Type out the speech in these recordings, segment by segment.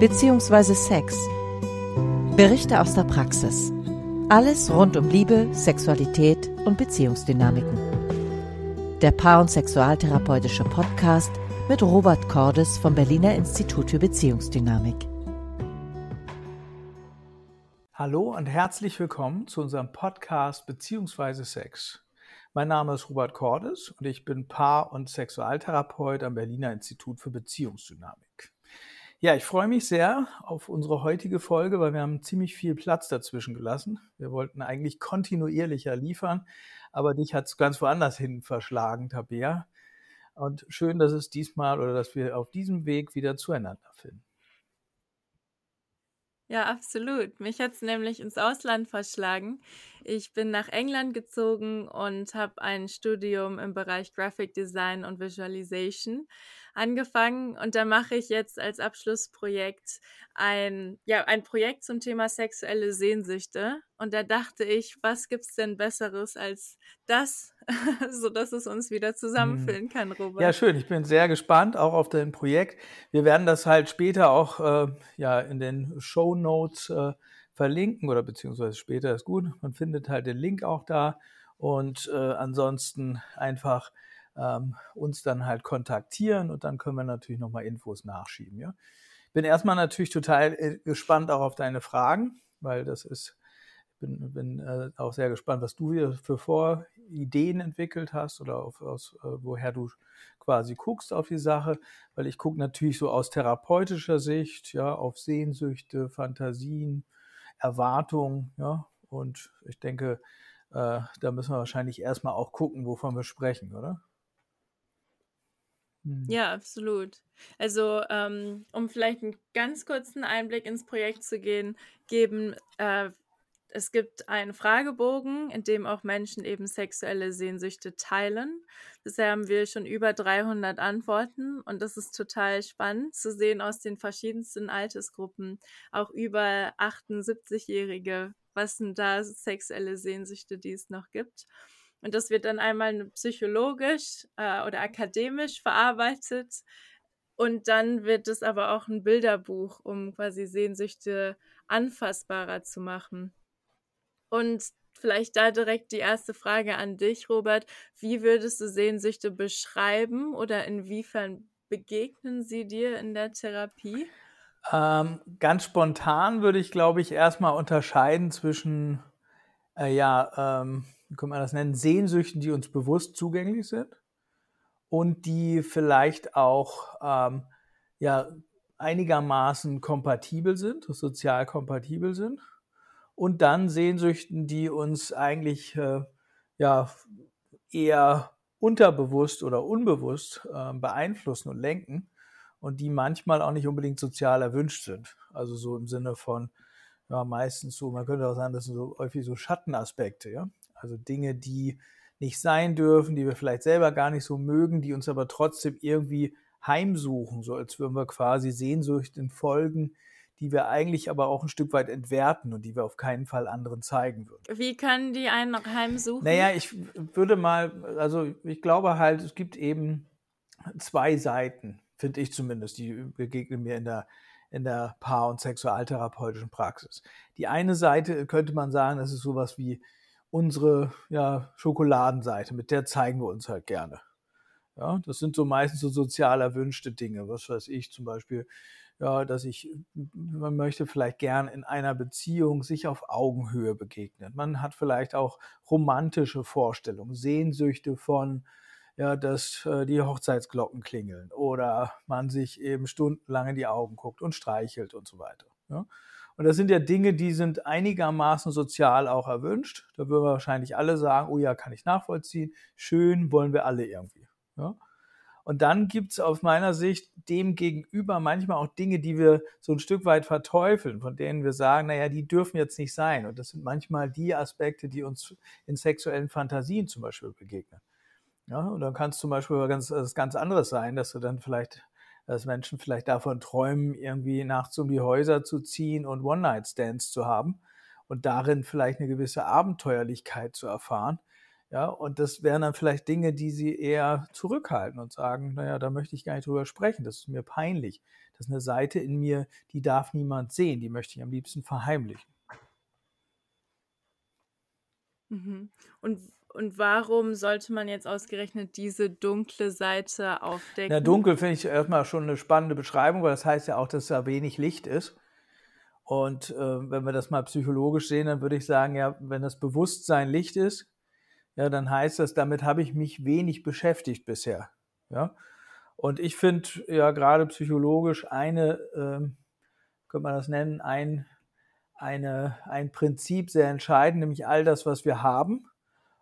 bzw. Sex. Berichte aus der Praxis. Alles rund um Liebe, Sexualität und Beziehungsdynamiken. Der Paar- und Sexualtherapeutische Podcast mit Robert Cordes vom Berliner Institut für Beziehungsdynamik. Hallo und herzlich willkommen zu unserem Podcast Beziehungsweise Sex. Mein Name ist Robert Cordes und ich bin Paar- und Sexualtherapeut am Berliner Institut für Beziehungsdynamik. Ja, ich freue mich sehr auf unsere heutige Folge, weil wir haben ziemlich viel Platz dazwischen gelassen. Wir wollten eigentlich kontinuierlicher liefern, aber dich hat es ganz woanders hin verschlagen, Tabea. Und schön, dass es diesmal oder dass wir auf diesem Weg wieder zueinander finden. Ja, absolut. Mich hat es nämlich ins Ausland verschlagen. Ich bin nach England gezogen und habe ein Studium im Bereich Graphic Design und Visualization angefangen und da mache ich jetzt als Abschlussprojekt ein, ja, ein Projekt zum Thema sexuelle Sehnsüchte. Und da dachte ich, was gibt es denn Besseres als das, sodass es uns wieder zusammenführen hm. kann, Robert? Ja, schön. Ich bin sehr gespannt auch auf dein Projekt. Wir werden das halt später auch äh, ja, in den Show Notes äh, verlinken oder beziehungsweise später ist gut. Man findet halt den Link auch da. Und äh, ansonsten einfach ähm, uns dann halt kontaktieren und dann können wir natürlich nochmal Infos nachschieben. Ja? Bin erstmal natürlich total äh, gespannt auch auf deine Fragen, weil das ist, bin, bin äh, auch sehr gespannt, was du hier für Vorideen entwickelt hast oder auf, aus, äh, woher du quasi guckst auf die Sache, weil ich gucke natürlich so aus therapeutischer Sicht, ja, auf Sehnsüchte, Fantasien, Erwartungen, ja, und ich denke, äh, da müssen wir wahrscheinlich erstmal auch gucken, wovon wir sprechen, oder? Mhm. Ja, absolut. Also, ähm, um vielleicht einen ganz kurzen Einblick ins Projekt zu gehen, geben, äh, es gibt einen Fragebogen, in dem auch Menschen eben sexuelle Sehnsüchte teilen. Bisher haben wir schon über 300 Antworten und das ist total spannend zu sehen aus den verschiedensten Altersgruppen, auch über 78-Jährige, was sind da sexuelle Sehnsüchte, die es noch gibt. Und das wird dann einmal psychologisch äh, oder akademisch verarbeitet. Und dann wird es aber auch ein Bilderbuch, um quasi Sehnsüchte anfassbarer zu machen. Und vielleicht da direkt die erste Frage an dich, Robert. Wie würdest du Sehnsüchte beschreiben oder inwiefern begegnen sie dir in der Therapie? Ähm, ganz spontan würde ich, glaube ich, erstmal unterscheiden zwischen, äh, ja, ähm, wie kann man das nennen, Sehnsüchten, die uns bewusst zugänglich sind und die vielleicht auch ähm, ja, einigermaßen kompatibel sind, sozial kompatibel sind. Und dann Sehnsüchten, die uns eigentlich äh, ja, eher unterbewusst oder unbewusst äh, beeinflussen und lenken und die manchmal auch nicht unbedingt sozial erwünscht sind. Also so im Sinne von, ja, meistens so, man könnte auch sagen, das sind so häufig so Schattenaspekte, ja. Also Dinge, die nicht sein dürfen, die wir vielleicht selber gar nicht so mögen, die uns aber trotzdem irgendwie heimsuchen, so als würden wir quasi Sehnsüchten folgen, die wir eigentlich aber auch ein Stück weit entwerten und die wir auf keinen Fall anderen zeigen würden. Wie können die einen noch heimsuchen? Naja, ich würde mal, also ich glaube halt, es gibt eben zwei Seiten, finde ich zumindest, die begegnen mir in der, in der Paar- und Sexualtherapeutischen Praxis. Die eine Seite könnte man sagen, das ist sowas wie unsere ja, Schokoladenseite, mit der zeigen wir uns halt gerne. Ja, das sind so meistens so sozial erwünschte Dinge. Was weiß ich zum Beispiel, ja, dass ich, man möchte vielleicht gern in einer Beziehung sich auf Augenhöhe begegnen. Man hat vielleicht auch romantische Vorstellungen, Sehnsüchte von, ja, dass äh, die Hochzeitsglocken klingeln oder man sich eben stundenlang in die Augen guckt und streichelt und so weiter. Ja. Und das sind ja Dinge, die sind einigermaßen sozial auch erwünscht. Da würden wir wahrscheinlich alle sagen, oh ja, kann ich nachvollziehen. Schön wollen wir alle irgendwie. Ja? Und dann gibt es aus meiner Sicht dem gegenüber manchmal auch Dinge, die wir so ein Stück weit verteufeln, von denen wir sagen, naja, die dürfen jetzt nicht sein. Und das sind manchmal die Aspekte, die uns in sexuellen Fantasien zum Beispiel begegnen. Ja, und dann kann es zum Beispiel ganz, das ganz anderes sein, dass du dann vielleicht dass Menschen vielleicht davon träumen, irgendwie nachts um die Häuser zu ziehen und One-Night-Stands zu haben und darin vielleicht eine gewisse Abenteuerlichkeit zu erfahren, Ja, und das wären dann vielleicht Dinge, die sie eher zurückhalten und sagen, naja, da möchte ich gar nicht drüber sprechen, das ist mir peinlich. Das ist eine Seite in mir, die darf niemand sehen, die möchte ich am liebsten verheimlichen. Mhm. Und, und warum sollte man jetzt ausgerechnet diese dunkle Seite aufdecken? Na, dunkel finde ich erstmal schon eine spannende Beschreibung, weil das heißt ja auch, dass da wenig Licht ist. Und äh, wenn wir das mal psychologisch sehen, dann würde ich sagen, ja, wenn das Bewusstsein Licht ist, ja, dann heißt das, damit habe ich mich wenig beschäftigt bisher. Ja. Und ich finde ja gerade psychologisch eine, ähm, könnte man das nennen, ein, eine, ein Prinzip sehr entscheidend, nämlich all das, was wir haben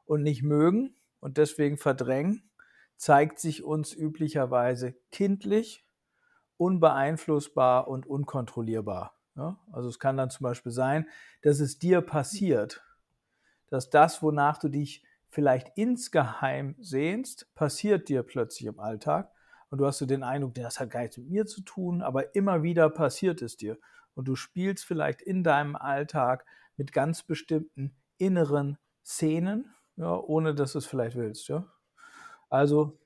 und nicht mögen und deswegen verdrängen, zeigt sich uns üblicherweise kindlich, unbeeinflussbar und unkontrollierbar. Ja? Also es kann dann zum Beispiel sein, dass es dir passiert, dass das, wonach du dich vielleicht insgeheim sehnst, passiert dir plötzlich im Alltag und du hast so den Eindruck, das hat gar nichts mit mir zu tun, aber immer wieder passiert es dir und du spielst vielleicht in deinem Alltag mit ganz bestimmten inneren Szenen, ja, ohne dass du es vielleicht willst, ja. Also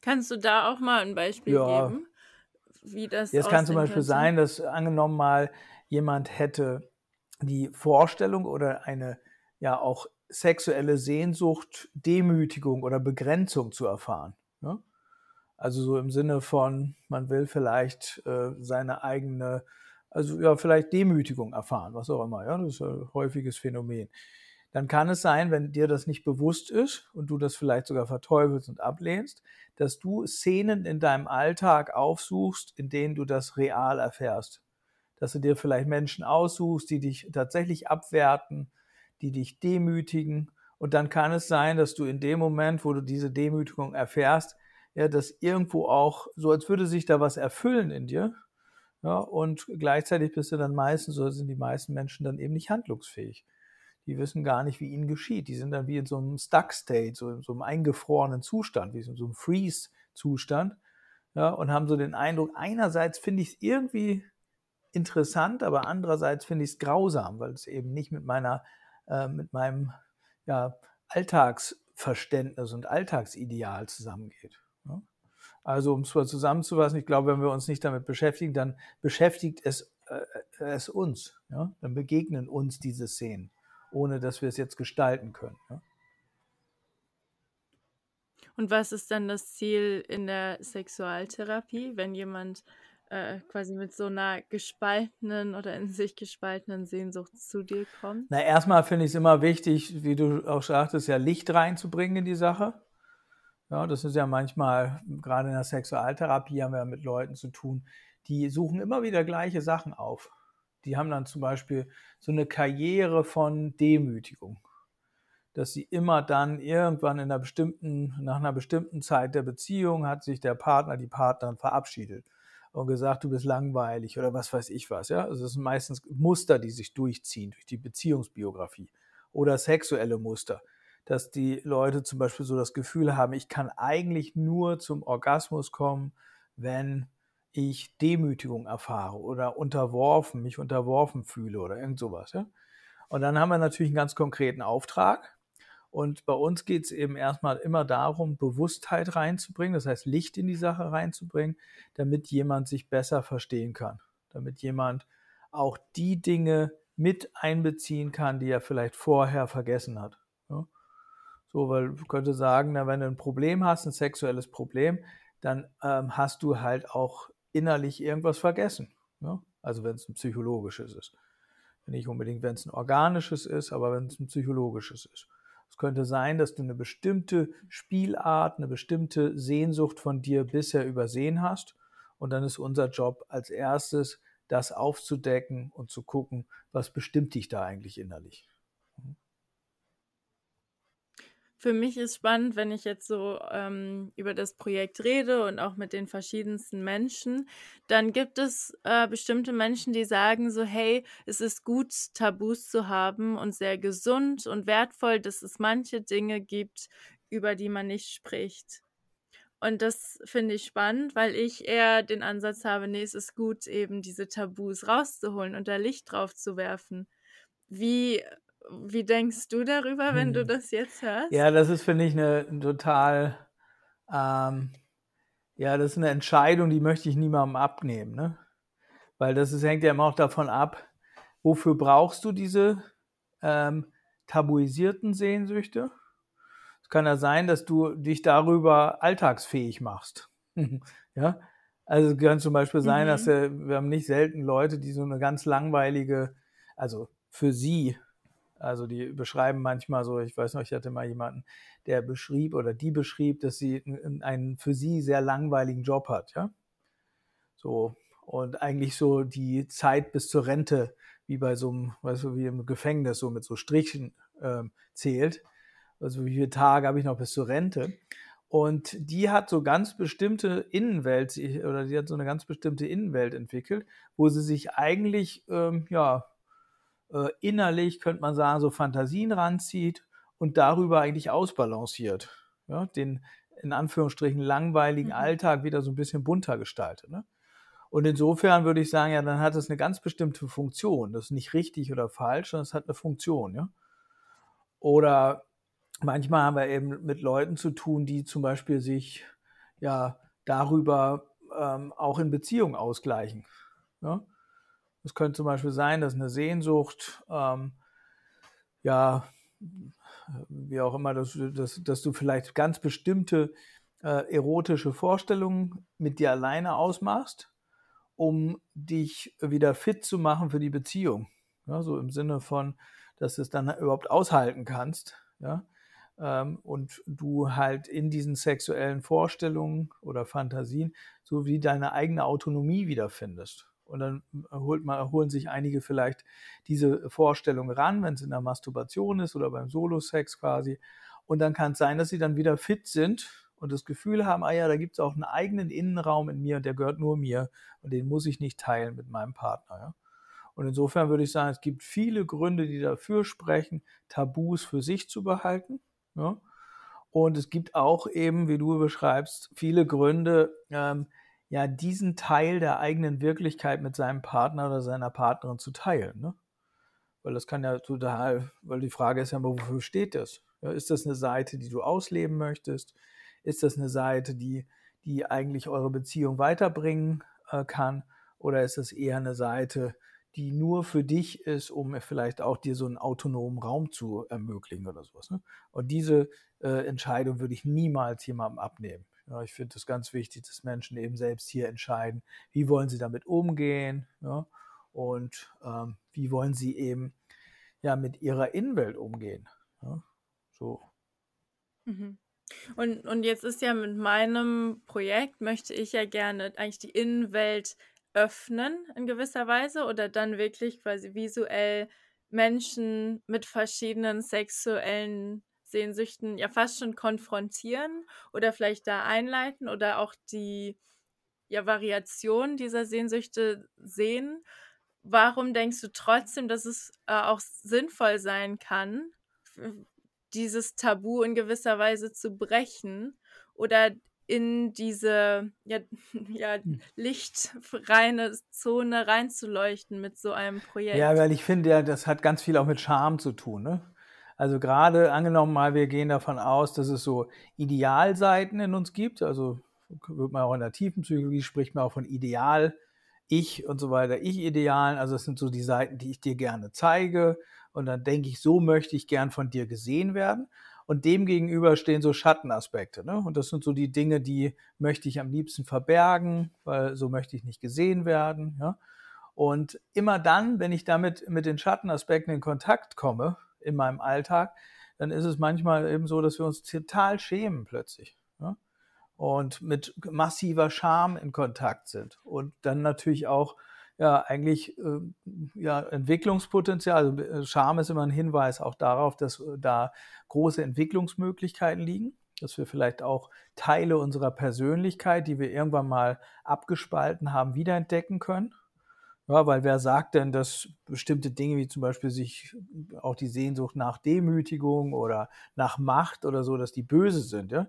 kannst du da auch mal ein Beispiel ja, geben? wie das Jetzt kann zum Beispiel sein, dass angenommen mal jemand hätte die Vorstellung oder eine ja auch sexuelle Sehnsucht, Demütigung oder Begrenzung zu erfahren. Ja? Also so im Sinne von, man will vielleicht äh, seine eigene, also ja, vielleicht Demütigung erfahren, was auch immer. Ja, das ist ein häufiges Phänomen dann kann es sein, wenn dir das nicht bewusst ist und du das vielleicht sogar verteufelst und ablehnst, dass du Szenen in deinem Alltag aufsuchst, in denen du das real erfährst. Dass du dir vielleicht Menschen aussuchst, die dich tatsächlich abwerten, die dich demütigen. Und dann kann es sein, dass du in dem Moment, wo du diese Demütigung erfährst, ja, dass irgendwo auch, so als würde sich da was erfüllen in dir. Ja, und gleichzeitig bist du dann meistens, so sind die meisten Menschen dann eben nicht handlungsfähig die wissen gar nicht, wie ihnen geschieht. Die sind dann wie in so einem Stuck-State, so so einem eingefrorenen Zustand, wie in so einem Freeze-Zustand. Ja, und haben so den Eindruck, einerseits finde ich es irgendwie interessant, aber andererseits finde ich es grausam, weil es eben nicht mit meiner, äh, mit meinem ja, Alltagsverständnis und Alltagsideal zusammengeht. Ja? Also um es mal zusammenzufassen, ich glaube, wenn wir uns nicht damit beschäftigen, dann beschäftigt es, äh, es uns. Ja? Dann begegnen uns diese Szenen ohne dass wir es jetzt gestalten können. Ja? Und was ist dann das Ziel in der Sexualtherapie, wenn jemand äh, quasi mit so einer gespaltenen oder in sich gespaltenen Sehnsucht zu dir kommt? Na, erstmal finde ich es immer wichtig, wie du auch sagtest, ja Licht reinzubringen in die Sache. Ja, das ist ja manchmal, gerade in der Sexualtherapie haben wir ja mit Leuten zu tun, die suchen immer wieder gleiche Sachen auf die haben dann zum Beispiel so eine Karriere von Demütigung, dass sie immer dann irgendwann in einer bestimmten, nach einer bestimmten Zeit der Beziehung hat sich der Partner, die Partnerin verabschiedet und gesagt, du bist langweilig oder was weiß ich was. Ja? Also es sind meistens Muster, die sich durchziehen durch die Beziehungsbiografie oder sexuelle Muster, dass die Leute zum Beispiel so das Gefühl haben, ich kann eigentlich nur zum Orgasmus kommen, wenn ich Demütigung erfahre oder unterworfen, mich unterworfen fühle oder irgend sowas. Ja? Und dann haben wir natürlich einen ganz konkreten Auftrag. Und bei uns geht es eben erstmal immer darum, Bewusstheit reinzubringen, das heißt Licht in die Sache reinzubringen, damit jemand sich besser verstehen kann, damit jemand auch die Dinge mit einbeziehen kann, die er vielleicht vorher vergessen hat. Ja? So, weil ich könnte sagen, na, wenn du ein Problem hast, ein sexuelles Problem, dann ähm, hast du halt auch innerlich irgendwas vergessen. Ja? Also wenn es ein psychologisches ist. Nicht unbedingt, wenn es ein organisches ist, aber wenn es ein psychologisches ist. Es könnte sein, dass du eine bestimmte Spielart, eine bestimmte Sehnsucht von dir bisher übersehen hast. Und dann ist unser Job als erstes, das aufzudecken und zu gucken, was bestimmt dich da eigentlich innerlich. Für mich ist spannend, wenn ich jetzt so ähm, über das Projekt rede und auch mit den verschiedensten Menschen, dann gibt es äh, bestimmte Menschen, die sagen so, hey, es ist gut, Tabus zu haben und sehr gesund und wertvoll, dass es manche Dinge gibt, über die man nicht spricht. Und das finde ich spannend, weil ich eher den Ansatz habe, nee, es ist gut, eben diese Tabus rauszuholen und da Licht drauf zu werfen. Wie wie denkst du darüber, wenn du Hm. das jetzt hörst? Ja, das ist, finde ich, eine total, ähm, ja, das ist eine Entscheidung, die möchte ich niemandem abnehmen, ne? Weil das ist, hängt ja immer auch davon ab, wofür brauchst du diese ähm, tabuisierten Sehnsüchte? Es kann ja sein, dass du dich darüber alltagsfähig machst. ja, also es kann zum Beispiel sein, dass Mhm. äh, wir haben nicht selten Leute, die so eine ganz langweilige, also für sie, also die beschreiben manchmal so, ich weiß noch, ich hatte mal jemanden, der beschrieb oder die beschrieb, dass sie einen für sie sehr langweiligen Job hat, ja. So, und eigentlich so die Zeit bis zur Rente, wie bei so einem, weißt du, wie im Gefängnis, so mit so Strichen ähm, zählt. Also wie viele Tage habe ich noch bis zur Rente? Und die hat so ganz bestimmte Innenwelt, sie- oder die hat so eine ganz bestimmte Innenwelt entwickelt, wo sie sich eigentlich, ähm, ja, äh, innerlich, könnte man sagen, so Fantasien ranzieht und darüber eigentlich ausbalanciert. Ja, den in Anführungsstrichen langweiligen Mhm. Alltag wieder so ein bisschen bunter gestaltet. Ne? Und insofern würde ich sagen, ja, dann hat es eine ganz bestimmte Funktion. Das ist nicht richtig oder falsch, sondern es hat eine Funktion. Ja? Oder manchmal haben wir eben mit Leuten zu tun, die zum Beispiel sich ja darüber ähm, auch in Beziehung ausgleichen. Ja? Es könnte zum Beispiel sein, dass eine Sehnsucht, ähm, ja, wie auch immer, dass, du- dass, dass du vielleicht ganz bestimmte äh, erotische Vorstellungen mit dir alleine ausmachst, um dich wieder fit zu machen für die Beziehung. Ja, so im Sinne von, dass du es dann überhaupt aushalten kannst. Ja? Ähm, und du halt in diesen sexuellen Vorstellungen oder Fantasien so wie deine eigene Autonomie wiederfindest. Und dann holt man, holen sich einige vielleicht diese Vorstellung ran, wenn es in der Masturbation ist oder beim Solo-Sex quasi. Und dann kann es sein, dass sie dann wieder fit sind und das Gefühl haben, ah ja, da gibt es auch einen eigenen Innenraum in mir und der gehört nur mir und den muss ich nicht teilen mit meinem Partner. Ja? Und insofern würde ich sagen, es gibt viele Gründe, die dafür sprechen, Tabus für sich zu behalten. Ja? Und es gibt auch eben, wie du beschreibst, viele Gründe, ähm, ja, diesen Teil der eigenen Wirklichkeit mit seinem Partner oder seiner Partnerin zu teilen. Ne? Weil das kann ja total, weil die Frage ist ja immer, wofür steht das? Ja, ist das eine Seite, die du ausleben möchtest? Ist das eine Seite, die, die eigentlich eure Beziehung weiterbringen äh, kann? Oder ist das eher eine Seite, die nur für dich ist, um vielleicht auch dir so einen autonomen Raum zu ermöglichen oder sowas? Ne? Und diese äh, Entscheidung würde ich niemals jemandem abnehmen. Ja, ich finde es ganz wichtig, dass Menschen eben selbst hier entscheiden, wie wollen sie damit umgehen ja, und ähm, wie wollen sie eben ja mit ihrer Innenwelt umgehen. Ja, so. Mhm. Und, und jetzt ist ja mit meinem Projekt, möchte ich ja gerne eigentlich die Innenwelt öffnen in gewisser Weise oder dann wirklich quasi visuell Menschen mit verschiedenen sexuellen Sehnsüchten ja fast schon konfrontieren oder vielleicht da einleiten oder auch die ja, Variation dieser Sehnsüchte sehen. Warum denkst du trotzdem, dass es äh, auch sinnvoll sein kann, dieses Tabu in gewisser Weise zu brechen oder in diese ja, ja, Hm. lichtreine Zone reinzuleuchten mit so einem Projekt? Ja, weil ich finde ja, das hat ganz viel auch mit Charme zu tun. Ne? Also gerade angenommen mal, wir gehen davon aus, dass es so Idealseiten in uns gibt. Also wird man auch in der tiefen Psychologie spricht man auch von Ideal, Ich und so weiter, Ich-Idealen. Also es sind so die Seiten, die ich dir gerne zeige. Und dann denke ich, so möchte ich gern von dir gesehen werden. Und dem gegenüber stehen so Schattenaspekte. Ne? Und das sind so die Dinge, die möchte ich am liebsten verbergen, weil so möchte ich nicht gesehen werden. Ja? Und immer dann, wenn ich damit mit den Schattenaspekten in Kontakt komme in meinem Alltag, dann ist es manchmal eben so, dass wir uns total schämen plötzlich. Ja? Und mit massiver Scham in Kontakt sind. Und dann natürlich auch ja eigentlich äh, ja, Entwicklungspotenzial. Also äh, Scham ist immer ein Hinweis auch darauf, dass äh, da große Entwicklungsmöglichkeiten liegen, dass wir vielleicht auch Teile unserer Persönlichkeit, die wir irgendwann mal abgespalten haben, wiederentdecken können. Ja, weil wer sagt denn, dass bestimmte Dinge wie zum Beispiel sich auch die Sehnsucht nach Demütigung oder nach Macht oder so, dass die böse sind, ja?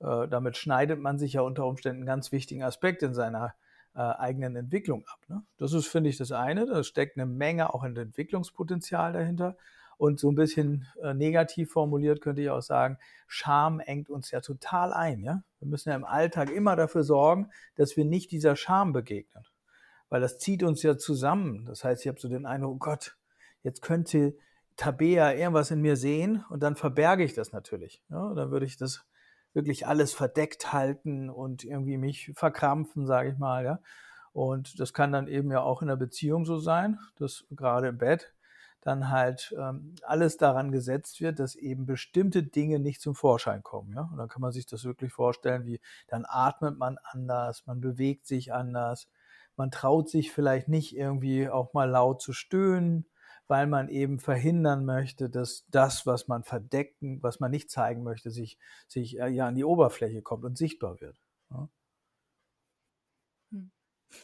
Äh, damit schneidet man sich ja unter Umständen einen ganz wichtigen Aspekt in seiner äh, eigenen Entwicklung ab. Ne? Das ist, finde ich, das eine. Da steckt eine Menge auch in Entwicklungspotenzial dahinter. Und so ein bisschen äh, negativ formuliert könnte ich auch sagen, Scham engt uns ja total ein. Ja? Wir müssen ja im Alltag immer dafür sorgen, dass wir nicht dieser Scham begegnen. Weil das zieht uns ja zusammen. Das heißt, ich habe so den Eindruck, oh Gott, jetzt könnte Tabea irgendwas in mir sehen und dann verberge ich das natürlich. Ja? Dann würde ich das wirklich alles verdeckt halten und irgendwie mich verkrampfen, sage ich mal. Ja? Und das kann dann eben ja auch in der Beziehung so sein, dass gerade im Bett dann halt ähm, alles daran gesetzt wird, dass eben bestimmte Dinge nicht zum Vorschein kommen. Ja? Und dann kann man sich das wirklich vorstellen, wie dann atmet man anders, man bewegt sich anders, man traut sich vielleicht nicht irgendwie auch mal laut zu stöhnen, weil man eben verhindern möchte, dass das, was man verdecken, was man nicht zeigen möchte, sich, sich äh, ja an die Oberfläche kommt und sichtbar wird. Ja?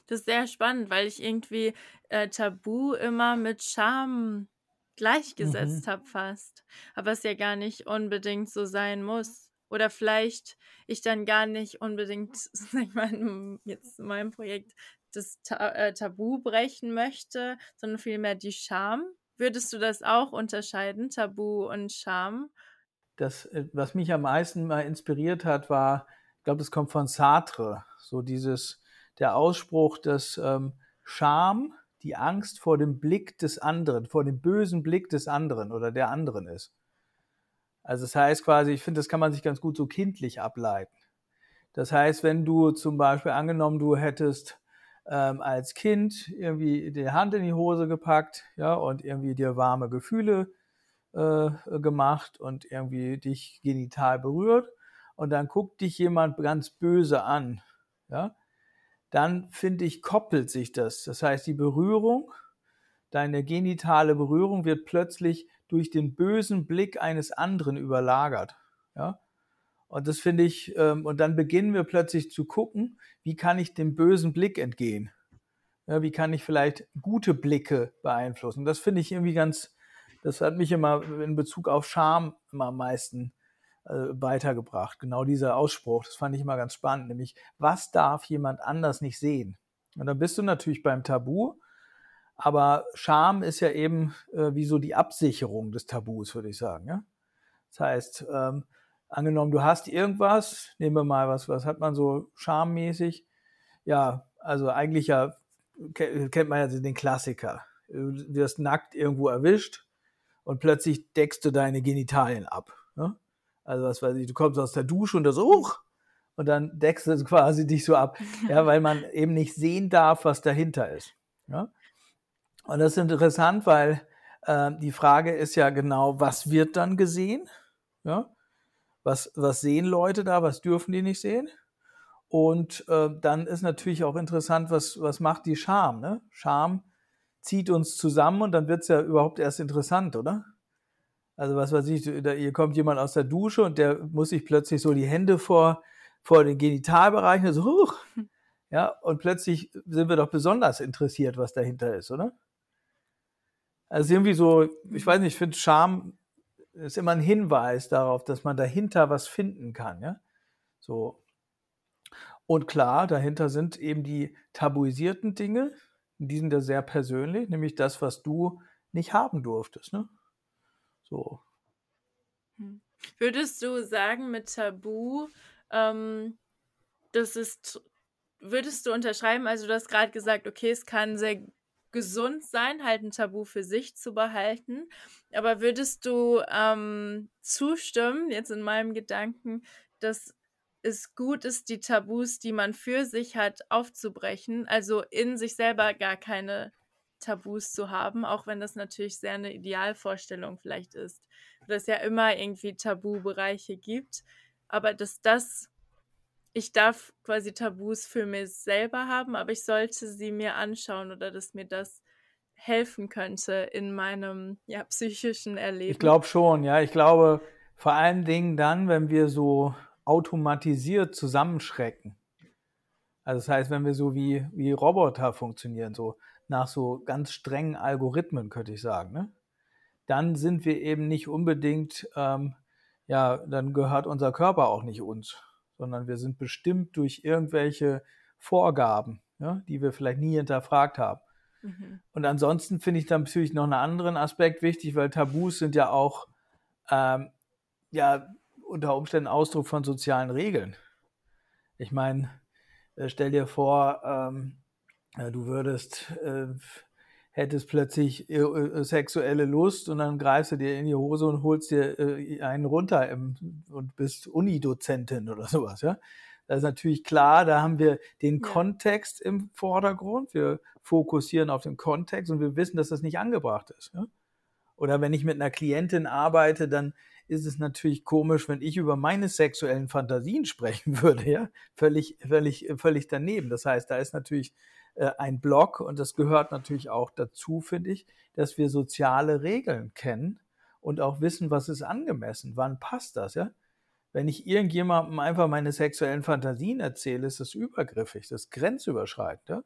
Das ist sehr spannend, weil ich irgendwie äh, Tabu immer mit Scham gleichgesetzt mhm. habe fast. Aber es ja gar nicht unbedingt so sein muss. Oder vielleicht ich dann gar nicht unbedingt, sag ich mal, jetzt in meinem Projekt das Ta äh, Tabu brechen möchte, sondern vielmehr die Scham. Würdest du das auch unterscheiden, Tabu und Scham? Das, äh, was mich am meisten mal inspiriert hat, war, ich glaube, das kommt von Sartre, so dieses, der Ausspruch, dass ähm, Scham die Angst vor dem Blick des anderen, vor dem bösen Blick des anderen oder der anderen ist. Also das heißt quasi, ich finde, das kann man sich ganz gut so kindlich ableiten. Das heißt, wenn du zum Beispiel angenommen, du hättest ähm, als Kind irgendwie die Hand in die Hose gepackt, ja, und irgendwie dir warme Gefühle äh, gemacht und irgendwie dich genital berührt und dann guckt dich jemand ganz böse an, ja, dann finde ich, koppelt sich das. Das heißt, die Berührung, deine genitale Berührung wird plötzlich durch den bösen Blick eines anderen überlagert. Ja? Und das finde ich, ähm, und dann beginnen wir plötzlich zu gucken, wie kann ich dem bösen Blick entgehen? Ja, wie kann ich vielleicht gute Blicke beeinflussen? Das finde ich irgendwie ganz, das hat mich immer in Bezug auf Scham immer am meisten äh, weitergebracht. Genau dieser Ausspruch, das fand ich immer ganz spannend, nämlich, was darf jemand anders nicht sehen? Und dann bist du natürlich beim Tabu, aber Scham ist ja eben äh, wie so die Absicherung des Tabus, würde ich sagen. Ja? Das heißt, ähm, angenommen, du hast irgendwas, nehmen wir mal was, was hat man so schammäßig? Ja, also eigentlich ja, kennt man ja den Klassiker. Du wirst nackt irgendwo erwischt und plötzlich deckst du deine Genitalien ab. Ja? Also was weiß ich, du kommst aus der Dusche und das uch, und dann deckst du quasi dich so ab, ja, weil man eben nicht sehen darf, was dahinter ist. Ja? Und das ist interessant, weil äh, die Frage ist ja genau, was wird dann gesehen? Ja? Was, was sehen Leute da, was dürfen die nicht sehen? Und äh, dann ist natürlich auch interessant, was, was macht die Scham? Ne? Scham zieht uns zusammen und dann wird es ja überhaupt erst interessant, oder? Also was weiß ich, da, hier kommt jemand aus der Dusche und der muss sich plötzlich so die Hände vor, vor den Genitalbereichen, so huch, ja, und plötzlich sind wir doch besonders interessiert, was dahinter ist, oder? Also irgendwie so, ich weiß nicht, ich finde Scham ist immer ein Hinweis darauf, dass man dahinter was finden kann, ja. So. Und klar, dahinter sind eben die tabuisierten Dinge, die sind ja sehr persönlich, nämlich das, was du nicht haben durftest, ne? So. Hm. Würdest du sagen, mit Tabu, ähm, das ist, würdest du unterschreiben, also du hast gerade gesagt, okay, es kann sehr gesund sein, halt ein Tabu für sich zu behalten. Aber würdest du ähm, zustimmen, jetzt in meinem Gedanken, dass es gut ist, die Tabus, die man für sich hat, aufzubrechen, also in sich selber gar keine Tabus zu haben, auch wenn das natürlich sehr eine Idealvorstellung vielleicht ist. Dass es ja immer irgendwie Tabubereiche gibt, aber dass das, ich darf quasi Tabus für mich selber haben, aber ich sollte sie mir anschauen oder dass mir das helfen könnte in meinem ja, psychischen Erleben. Ich glaube schon, ja. Ich glaube vor allen Dingen dann, wenn wir so automatisiert zusammenschrecken. Also das heißt, wenn wir so wie, wie Roboter funktionieren, so nach so ganz strengen Algorithmen, könnte ich sagen, ne? dann sind wir eben nicht unbedingt, ähm, ja, dann gehört unser Körper auch nicht uns, sondern wir sind bestimmt durch irgendwelche Vorgaben, ja, die wir vielleicht nie hinterfragt haben. Mhm. Und ansonsten finde ich dann natürlich noch einen anderen Aspekt wichtig, weil Tabus sind ja auch ähm, ja unter Umständen Ausdruck von sozialen Regeln. Ich meine, äh, stell dir vor, ähm, äh, du würdest äh, hättest plötzlich äh, äh, sexuelle Lust und dann greifst du dir in die Hose und holst dir äh, einen runter im, und bist Unidozentin oder sowas, ja. Das ist natürlich klar, da haben wir den ja. Kontext im Vordergrund. Wir fokussieren auf den Kontext und wir wissen, dass das nicht angebracht ist. Ja? Oder wenn ich mit einer Klientin arbeite, dann ist es natürlich komisch, wenn ich über meine sexuellen Fantasien sprechen würde, ja, völlig, völlig, völlig daneben. Das heißt, da ist natürlich äh, ein Block und das gehört natürlich auch dazu, finde ich, dass wir soziale Regeln kennen und auch wissen, was ist angemessen, wann passt das, ja. Wenn ich irgendjemandem einfach meine sexuellen Fantasien erzähle, ist das übergriffig, das ist grenzüberschreitend, ja?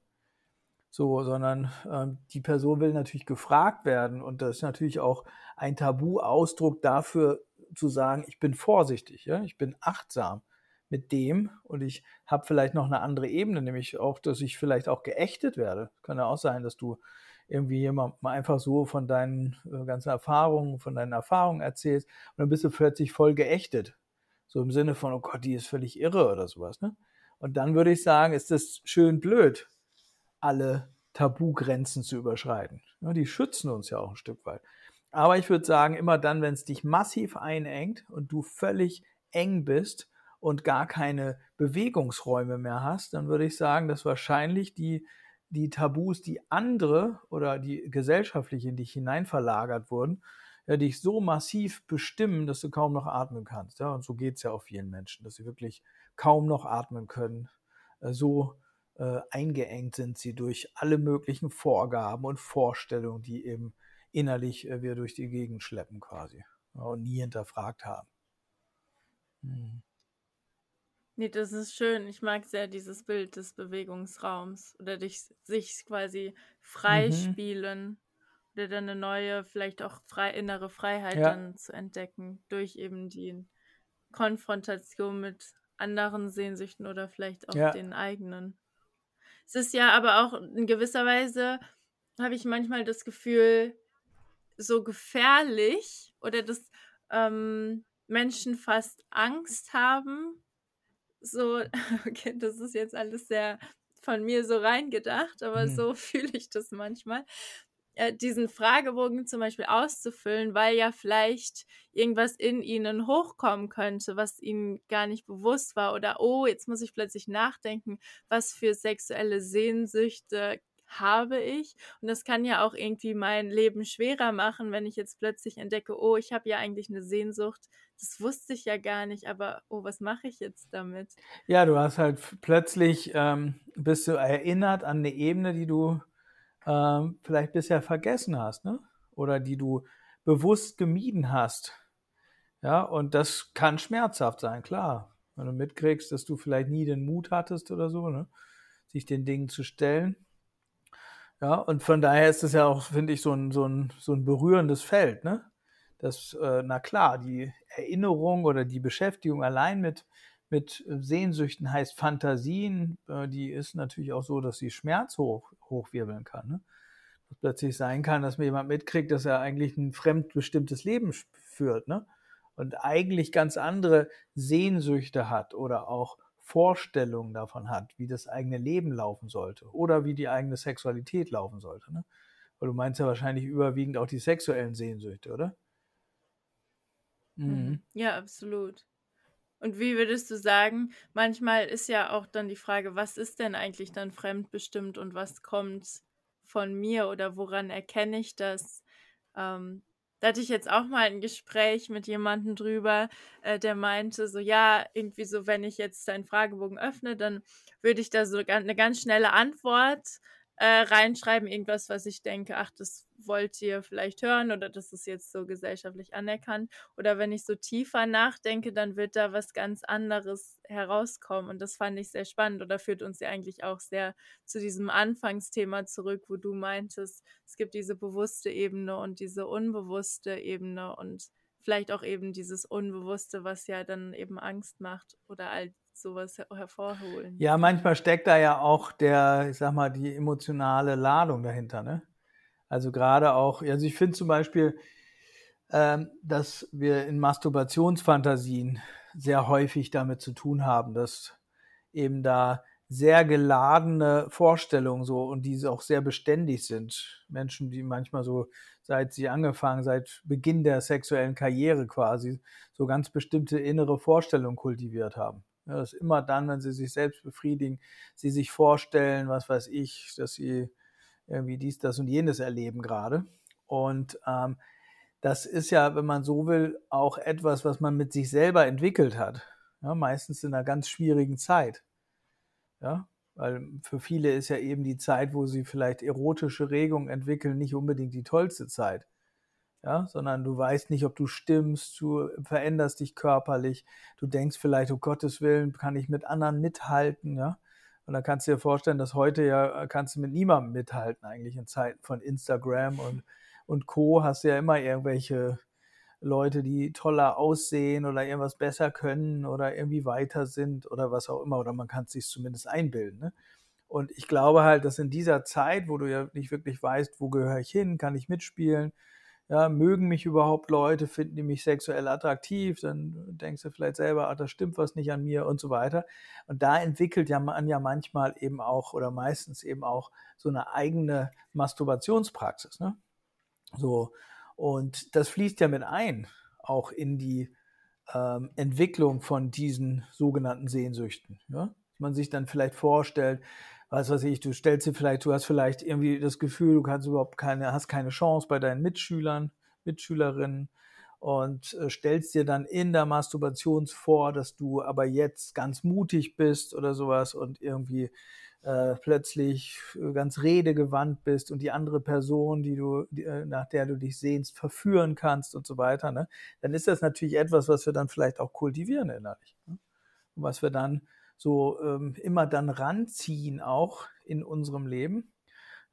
So, sondern äh, die Person will natürlich gefragt werden und das ist natürlich auch ein Tabu-Ausdruck dafür zu sagen, ich bin vorsichtig, ja, ich bin achtsam mit dem und ich habe vielleicht noch eine andere Ebene, nämlich auch, dass ich vielleicht auch geächtet werde. Kann ja auch sein, dass du irgendwie jemandem einfach so von deinen äh, ganzen Erfahrungen, von deinen Erfahrungen erzählst und dann bist du plötzlich voll geächtet. So im Sinne von, oh Gott, die ist völlig irre oder sowas. Ne? Und dann würde ich sagen, ist es schön blöd, alle Tabugrenzen zu überschreiten. Die schützen uns ja auch ein Stück weit. Aber ich würde sagen, immer dann, wenn es dich massiv einengt und du völlig eng bist und gar keine Bewegungsräume mehr hast, dann würde ich sagen, dass wahrscheinlich die, die Tabus, die andere oder die gesellschaftlich in dich hinein verlagert wurden, ja, dich so massiv bestimmen, dass du kaum noch atmen kannst. Ja? Und so geht es ja auch vielen Menschen, dass sie wirklich kaum noch atmen können. Äh, so äh, eingeengt sind sie durch alle möglichen Vorgaben und Vorstellungen, die eben innerlich äh, wir durch die Gegend schleppen quasi ja, und nie hinterfragt haben. Hm. Nee, das ist schön. Ich mag sehr dieses Bild des Bewegungsraums oder dich, sich quasi freispielen mhm. oder dann eine neue, vielleicht auch frei, innere Freiheit ja. dann zu entdecken durch eben die Konfrontation mit anderen Sehnsüchten oder vielleicht auch ja. den eigenen. Es ist ja aber auch in gewisser Weise, habe ich manchmal das Gefühl, so gefährlich oder dass ähm, Menschen fast Angst haben, so, okay, das ist jetzt alles sehr von mir so reingedacht, aber mhm. so fühle ich das manchmal. Äh, diesen Fragebogen zum Beispiel auszufüllen, weil ja vielleicht irgendwas in ihnen hochkommen könnte, was ihnen gar nicht bewusst war. Oder, oh, jetzt muss ich plötzlich nachdenken, was für sexuelle Sehnsüchte habe ich. Und das kann ja auch irgendwie mein Leben schwerer machen, wenn ich jetzt plötzlich entdecke, oh, ich habe ja eigentlich eine Sehnsucht. Das wusste ich ja gar nicht, aber oh, was mache ich jetzt damit? Ja, du hast halt plötzlich, ähm, bist du erinnert an eine Ebene, die du ähm, vielleicht bisher vergessen hast, ne? Oder die du bewusst gemieden hast. Ja, und das kann schmerzhaft sein, klar. Wenn du mitkriegst, dass du vielleicht nie den Mut hattest oder so, ne? sich den Dingen zu stellen. Ja, und von daher ist es ja auch, finde ich, so ein, so, ein, so ein berührendes Feld, ne? Das, äh, na klar, die Erinnerung oder die Beschäftigung allein mit, mit Sehnsüchten heißt Fantasien, äh, die ist natürlich auch so, dass sie Schmerz hoch, hochwirbeln kann. Ne? Dass plötzlich sein kann, dass mir jemand mitkriegt, dass er eigentlich ein fremdbestimmtes Leben führt, ne? Und eigentlich ganz andere Sehnsüchte hat oder auch Vorstellungen davon hat, wie das eigene Leben laufen sollte oder wie die eigene Sexualität laufen sollte. Ne? Weil du meinst ja wahrscheinlich überwiegend auch die sexuellen Sehnsüchte, oder? Mhm. mhm. Ja, absolut. Und wie würdest du sagen, manchmal ist ja auch dann die Frage, was ist denn eigentlich dann fremdbestimmt und was kommt von mir oder woran erkenne ich das? Ähm, da hatte ich jetzt auch mal ein Gespräch mit jemandem drüber, äh, der meinte so, ja, irgendwie so, wenn ich jetzt deinen Fragebogen öffne, dann würde ich da so eine ganz schnelle Antwort äh, reinschreiben, irgendwas, was ich denke, ach, das wollt ihr vielleicht hören oder das ist jetzt so gesellschaftlich anerkannt. Oder wenn ich so tiefer nachdenke, dann wird da was ganz anderes herauskommen. Und das fand ich sehr spannend oder führt uns ja eigentlich auch sehr zu diesem Anfangsthema zurück, wo du meintest, es gibt diese bewusste Ebene und diese unbewusste Ebene und vielleicht auch eben dieses Unbewusste, was ja dann eben Angst macht oder all sowas hervorholen. Ja, manchmal steckt da ja auch der, ich sag mal, die emotionale Ladung dahinter, ne? Also gerade auch, also ich finde zum Beispiel, ähm, dass wir in Masturbationsfantasien sehr häufig damit zu tun haben, dass eben da sehr geladene Vorstellungen so und die auch sehr beständig sind. Menschen, die manchmal so, seit sie angefangen, seit Beginn der sexuellen Karriere quasi, so ganz bestimmte innere Vorstellungen kultiviert haben. Ja, dass immer dann, wenn sie sich selbst befriedigen, sie sich vorstellen, was weiß ich, dass sie irgendwie dies, das und jenes erleben gerade. Und ähm, das ist ja, wenn man so will, auch etwas, was man mit sich selber entwickelt hat. Ja, meistens in einer ganz schwierigen Zeit. Ja, weil für viele ist ja eben die Zeit, wo sie vielleicht erotische Regungen entwickeln, nicht unbedingt die tollste Zeit. Ja, sondern du weißt nicht, ob du stimmst, du veränderst dich körperlich, du denkst vielleicht, um Gottes Willen, kann ich mit anderen mithalten, ja. Und dann kannst du dir vorstellen, dass heute ja kannst du mit niemandem mithalten, eigentlich in Zeiten von Instagram und, und Co. hast du ja immer irgendwelche Leute, die toller aussehen oder irgendwas besser können oder irgendwie weiter sind oder was auch immer. Oder man kann es sich zumindest einbilden. Ne? Und ich glaube halt, dass in dieser Zeit, wo du ja nicht wirklich weißt, wo gehöre ich hin, kann ich mitspielen, ja, mögen mich überhaupt Leute, finden die mich sexuell attraktiv, dann denkst du vielleicht selber, ah, da stimmt was nicht an mir und so weiter. Und da entwickelt ja man ja manchmal eben auch oder meistens eben auch so eine eigene Masturbationspraxis. Ne? So, und das fließt ja mit ein, auch in die ähm, Entwicklung von diesen sogenannten Sehnsüchten. Ja? Man sich dann vielleicht vorstellt, was weiß ich, du stellst dir vielleicht, du hast vielleicht irgendwie das Gefühl, du kannst überhaupt keine, hast keine Chance bei deinen Mitschülern, Mitschülerinnen und äh, stellst dir dann in der Masturbation vor, dass du aber jetzt ganz mutig bist oder sowas und irgendwie äh, plötzlich ganz redegewandt bist und die andere Person, die du, die, äh, nach der du dich sehnst, verführen kannst und so weiter, ne? dann ist das natürlich etwas, was wir dann vielleicht auch kultivieren innerlich. Ne? Und was wir dann so ähm, immer dann ranziehen, auch in unserem Leben,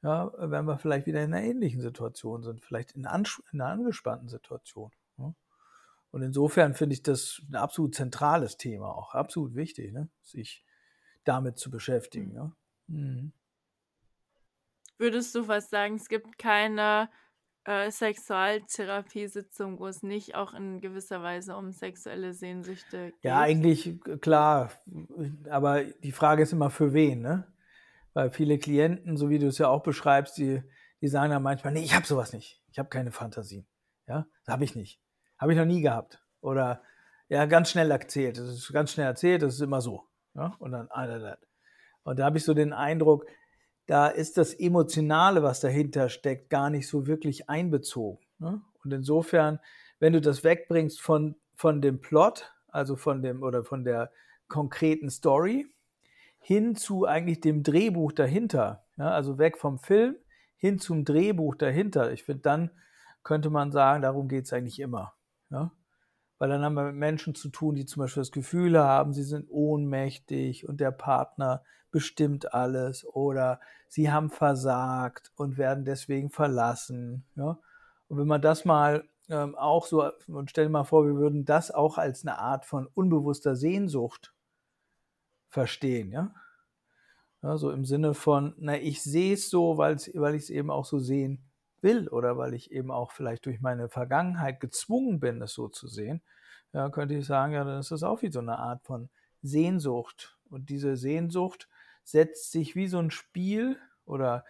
ja, wenn wir vielleicht wieder in einer ähnlichen Situation sind, vielleicht in, in einer angespannten Situation. Ne? Und insofern finde ich das ein absolut zentrales Thema, auch absolut wichtig, ne? sich damit zu beschäftigen. Mhm. Ja? Mhm. Würdest du was sagen, es gibt keine äh, Sexualtherapiesitzung, wo es nicht auch in gewisser Weise um sexuelle Sehnsüchte geht? Ja, eigentlich klar. Aber die Frage ist immer für wen, ne? Weil viele Klienten, so wie du es ja auch beschreibst, die, die sagen dann manchmal, nee, ich habe sowas nicht. Ich habe keine Fantasien. Ja, das habe ich nicht. Habe ich noch nie gehabt. Oder ja, ganz schnell erzählt. Das ist ganz schnell erzählt, das ist immer so. Ja? Und dann, ah, und da habe ich so den Eindruck, da ist das Emotionale, was dahinter steckt, gar nicht so wirklich einbezogen. Ne? Und insofern, wenn du das wegbringst von, von dem Plot, also von dem oder von der konkreten Story, hin zu eigentlich dem Drehbuch dahinter, ja, also weg vom Film hin zum Drehbuch dahinter. Ich finde, dann könnte man sagen, darum geht es eigentlich immer. Ja? Weil dann haben wir mit Menschen zu tun, die zum Beispiel das Gefühl haben, sie sind ohnmächtig und der Partner bestimmt alles oder sie haben versagt und werden deswegen verlassen. Ja? Und wenn man das mal ähm, auch so, und stell dir mal vor, wir würden das auch als eine Art von unbewusster Sehnsucht verstehen, ja. ja so im Sinne von, na, ich sehe es so, weil ich es eben auch so sehen will oder weil ich eben auch vielleicht durch meine Vergangenheit gezwungen bin, es so zu sehen, ja, könnte ich sagen, ja, dann ist das auch wie so eine Art von Sehnsucht. Und diese Sehnsucht setzt sich wie so ein Spiel oder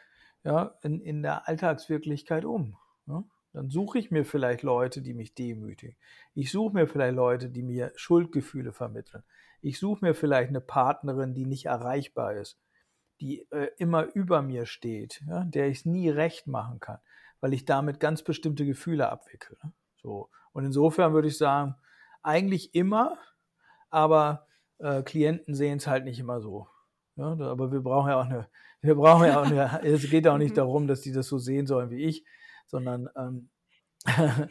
ja, in, in der Alltagswirklichkeit um. Ja? Dann suche ich mir vielleicht Leute, die mich demütigen. Ich suche mir vielleicht Leute, die mir Schuldgefühle vermitteln. Ich suche mir vielleicht eine Partnerin, die nicht erreichbar ist, die äh, immer über mir steht, ja, der ich es nie recht machen kann, weil ich damit ganz bestimmte Gefühle abwickle. So. Und insofern würde ich sagen, eigentlich immer, aber äh, Klienten sehen es halt nicht immer so. Ja, aber wir brauchen ja auch eine, wir brauchen ja auch eine, es geht auch nicht mhm. darum, dass die das so sehen sollen wie ich, sondern ähm,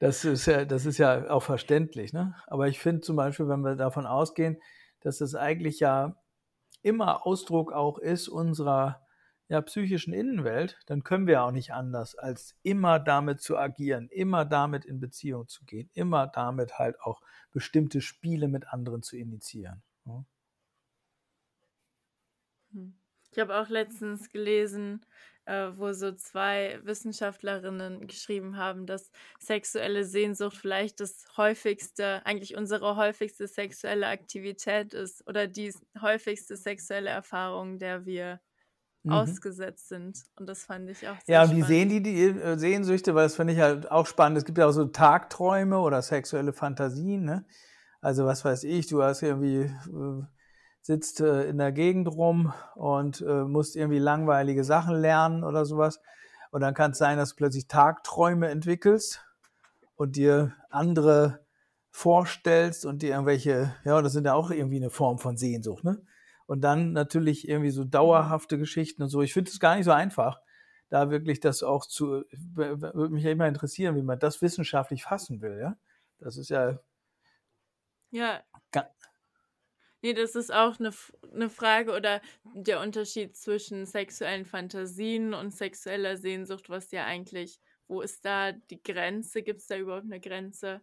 das, ist ja, das ist ja auch verständlich. Ne? Aber ich finde zum Beispiel, wenn wir davon ausgehen, dass das eigentlich ja immer Ausdruck auch ist unserer, ja, psychischen Innenwelt, dann können wir auch nicht anders, als immer damit zu agieren, immer damit in Beziehung zu gehen, immer damit halt auch bestimmte Spiele mit anderen zu initiieren. Ja. Hm. Ich habe auch letztens gelesen, äh, wo so zwei Wissenschaftlerinnen geschrieben haben, dass sexuelle Sehnsucht vielleicht das häufigste, eigentlich unsere häufigste sexuelle Aktivität ist oder die häufigste sexuelle Erfahrung, der wir mhm. ausgesetzt sind. Und das fand ich auch sehr Ja, und die sehen die, die äh, Sehnsüchte, weil das finde ich halt auch spannend. Es gibt ja auch so Tagträume oder sexuelle Fantasien, ne? Also was weiß ich, du hast irgendwie äh, sitzt äh, in der Gegend rum und äh, musst irgendwie langweilige Sachen lernen oder sowas. Und dann kann es sein, dass du plötzlich Tagträume entwickelst und dir andere vorstellst und dir irgendwelche, ja, das sind ja auch irgendwie eine Form von Sehnsucht, ne? Und dann natürlich irgendwie so dauerhafte Geschichten und so. Ich finde es gar nicht so einfach, da wirklich das auch zu, würde mich ja immer interessieren, wie man das wissenschaftlich fassen will, ja? Das ist ja. Ja. Nee, das ist auch eine, eine Frage oder der Unterschied zwischen sexuellen Fantasien und sexueller Sehnsucht, was ja eigentlich, wo ist da die Grenze? Gibt es da überhaupt eine Grenze?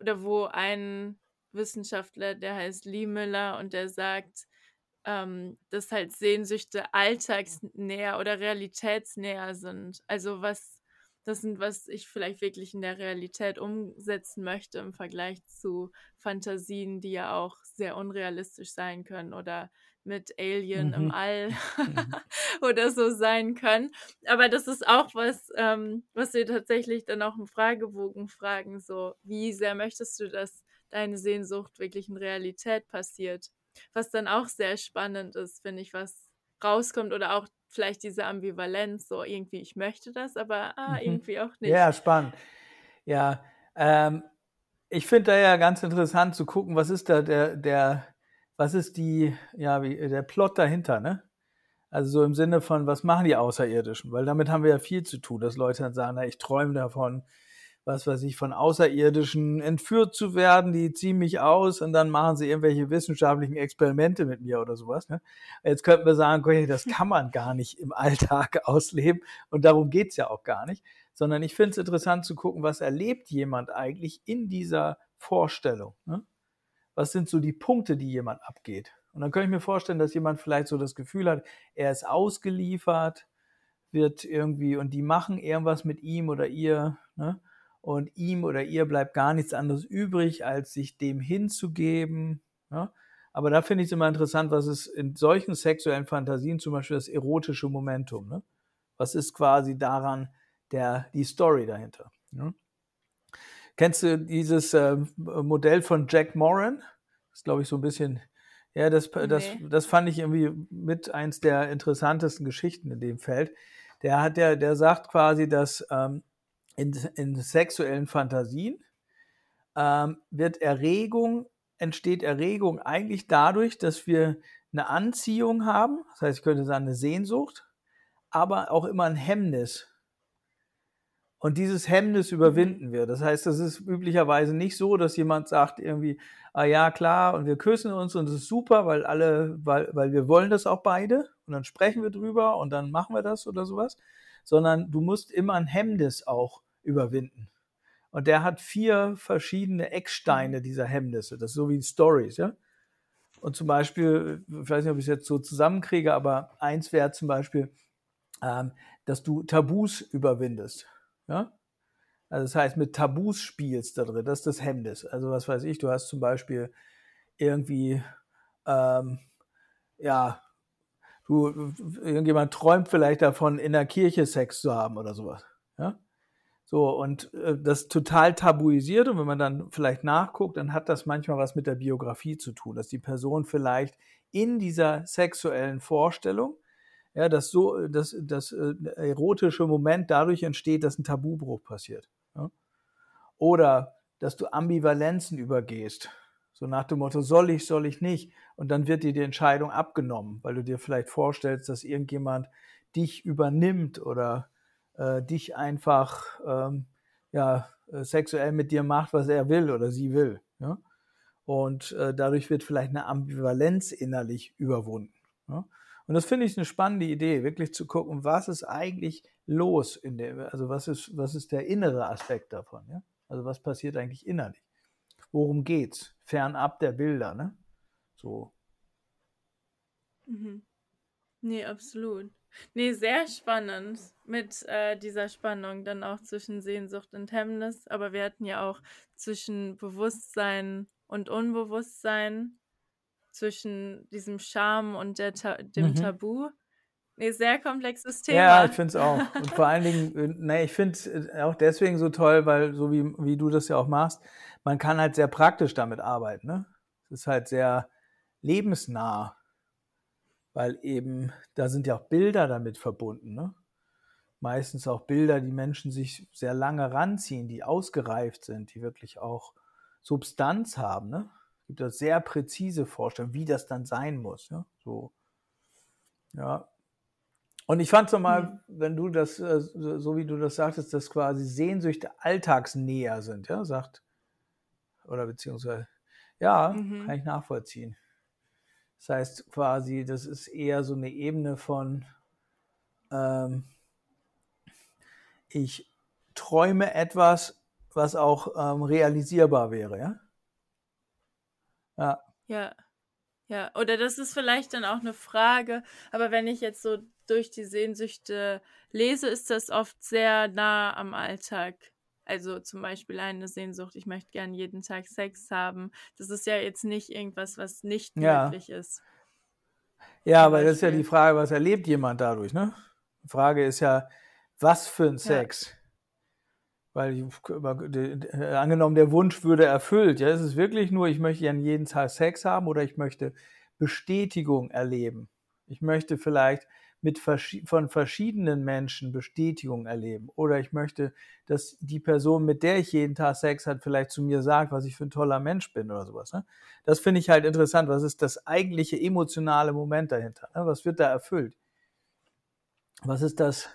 Oder wo ein Wissenschaftler, der heißt Lee Miller und der sagt, ähm, dass halt Sehnsüchte alltagsnäher oder realitätsnäher sind. Also was das sind, was ich vielleicht wirklich in der Realität umsetzen möchte im Vergleich zu Fantasien, die ja auch sehr unrealistisch sein können oder mit Alien mhm. im All mhm. oder so sein können. Aber das ist auch was, ähm, was wir tatsächlich dann auch im Fragebogen fragen, so wie sehr möchtest du, dass deine Sehnsucht wirklich in Realität passiert? Was dann auch sehr spannend ist, finde ich, was rauskommt oder auch vielleicht diese Ambivalenz, so irgendwie, ich möchte das, aber ah, mhm. irgendwie auch nicht. Ja, spannend. Ja, ähm, ich finde da ja ganz interessant zu gucken, was ist da der, der, was ist die, ja, wie, der Plot dahinter, ne? Also so im Sinne von, was machen die Außerirdischen? Weil damit haben wir ja viel zu tun, dass Leute dann sagen, na, ich träume davon, was weiß ich, von Außerirdischen entführt zu werden, die ziehen mich aus und dann machen sie irgendwelche wissenschaftlichen Experimente mit mir oder sowas. Ne? Jetzt könnten wir sagen, okay, das kann man gar nicht im Alltag ausleben und darum geht's ja auch gar nicht, sondern ich finde es interessant zu gucken, was erlebt jemand eigentlich in dieser Vorstellung. Ne? Was sind so die Punkte, die jemand abgeht? Und dann könnte ich mir vorstellen, dass jemand vielleicht so das Gefühl hat, er ist ausgeliefert, wird irgendwie und die machen irgendwas mit ihm oder ihr. Ne? Und ihm oder ihr bleibt gar nichts anderes übrig, als sich dem hinzugeben. Ja? Aber da finde ich es immer interessant, was ist in solchen sexuellen Fantasien zum Beispiel das erotische Momentum. Ne? Was ist quasi daran der, die Story dahinter? Ne? Kennst du dieses äh, Modell von Jack Moran? Das ist, glaube ich, so ein bisschen, ja, das, nee. das, das fand ich irgendwie mit eins der interessantesten Geschichten in dem Feld. Der hat der, der sagt quasi, dass ähm, in, in sexuellen Fantasien ähm, wird Erregung, entsteht Erregung eigentlich dadurch, dass wir eine Anziehung haben, das heißt, ich könnte sagen, eine Sehnsucht, aber auch immer ein Hemmnis. Und dieses Hemmnis überwinden wir. Das heißt, das ist üblicherweise nicht so, dass jemand sagt irgendwie, ah ja, klar, und wir küssen uns und es ist super, weil alle, weil, weil wir wollen das auch beide und dann sprechen wir drüber und dann machen wir das oder sowas, sondern du musst immer ein Hemmnis auch überwinden. Und der hat vier verschiedene Ecksteine dieser Hemmnisse. Das ist so wie Stories, ja. Und zum Beispiel, ich weiß nicht, ob ich es jetzt so zusammenkriege, aber eins wäre zum Beispiel, ähm, dass du Tabus überwindest. Ja? Also das heißt, mit Tabus spielst da drin, das ist das Hemmnis. Also was weiß ich, du hast zum Beispiel irgendwie, ähm, ja, du, irgendjemand träumt vielleicht davon, in der Kirche Sex zu haben oder sowas. So, und äh, das total tabuisiert. Und wenn man dann vielleicht nachguckt, dann hat das manchmal was mit der Biografie zu tun, dass die Person vielleicht in dieser sexuellen Vorstellung, ja, dass so, dass das äh, erotische Moment dadurch entsteht, dass ein Tabubruch passiert. Ja? Oder dass du Ambivalenzen übergehst. So nach dem Motto, soll ich, soll ich nicht? Und dann wird dir die Entscheidung abgenommen, weil du dir vielleicht vorstellst, dass irgendjemand dich übernimmt oder äh, dich einfach ähm, ja, äh, sexuell mit dir macht, was er will oder sie will. Ja? Und äh, dadurch wird vielleicht eine Ambivalenz innerlich überwunden. Ja? Und das finde ich eine spannende Idee, wirklich zu gucken, was ist eigentlich los in der, also was ist, was ist der innere Aspekt davon, ja? Also was passiert eigentlich innerlich? Worum geht's? Fernab der Bilder, ne? So. Mhm. Nee, absolut. Nee, sehr spannend mit äh, dieser Spannung dann auch zwischen Sehnsucht und Hemmnis. Aber wir hatten ja auch zwischen Bewusstsein und Unbewusstsein, zwischen diesem Scham und der Ta dem Mhm. Tabu. Nee, sehr komplexes Thema. Ja, ich finde es auch. Und vor allen Dingen, äh, nee, ich finde es auch deswegen so toll, weil so wie, wie du das ja auch machst, man kann halt sehr praktisch damit arbeiten. Ne? Es ist halt sehr lebensnah, weil eben da sind ja auch Bilder damit verbunden. Ne? Meistens auch Bilder, die Menschen sich sehr lange ranziehen, die ausgereift sind, die wirklich auch Substanz haben. Ne? Es gibt da sehr präzise Vorstellungen, wie das dann sein muss. Ne? So, ja. Und ich fand es nochmal, Mhm. wenn du das, äh, so so wie du das sagtest, dass quasi Sehnsüchte alltagsnäher sind, ja, sagt, oder beziehungsweise, ja, Mhm. kann ich nachvollziehen. Das heißt quasi, das ist eher so eine Ebene von, ähm, ich träume etwas, was auch ähm, realisierbar wäre, ja? Ja, Ja, ja. Oder das ist vielleicht dann auch eine Frage, aber wenn ich jetzt so durch die Sehnsüchte lese, ist das oft sehr nah am Alltag. Also zum Beispiel eine Sehnsucht, ich möchte gern jeden Tag Sex haben. Das ist ja jetzt nicht irgendwas, was nicht ja. möglich ist, Ja, aber das ist ja die. Frage, was erlebt jemand dadurch, ne? Die Frage ist ja, was für ein Ja, Sex? Weil de- de- angenommen, der Wunsch würde erfüllt, ja, ist es wirklich nur, ich möchte an jeden Tag Sex haben oder ich möchte Bestätigung erleben. Ich möchte vielleicht mit verschi- von verschiedenen Menschen Bestätigung erleben oder ich möchte, dass die Person, mit der ich jeden Tag Sex hat, vielleicht zu mir sagt, was ich für ein toller Mensch bin oder sowas. Ne? Das finde ich halt interessant. Was ist das eigentliche emotionale Moment dahinter? Ne? Was wird da erfüllt? Was ist das?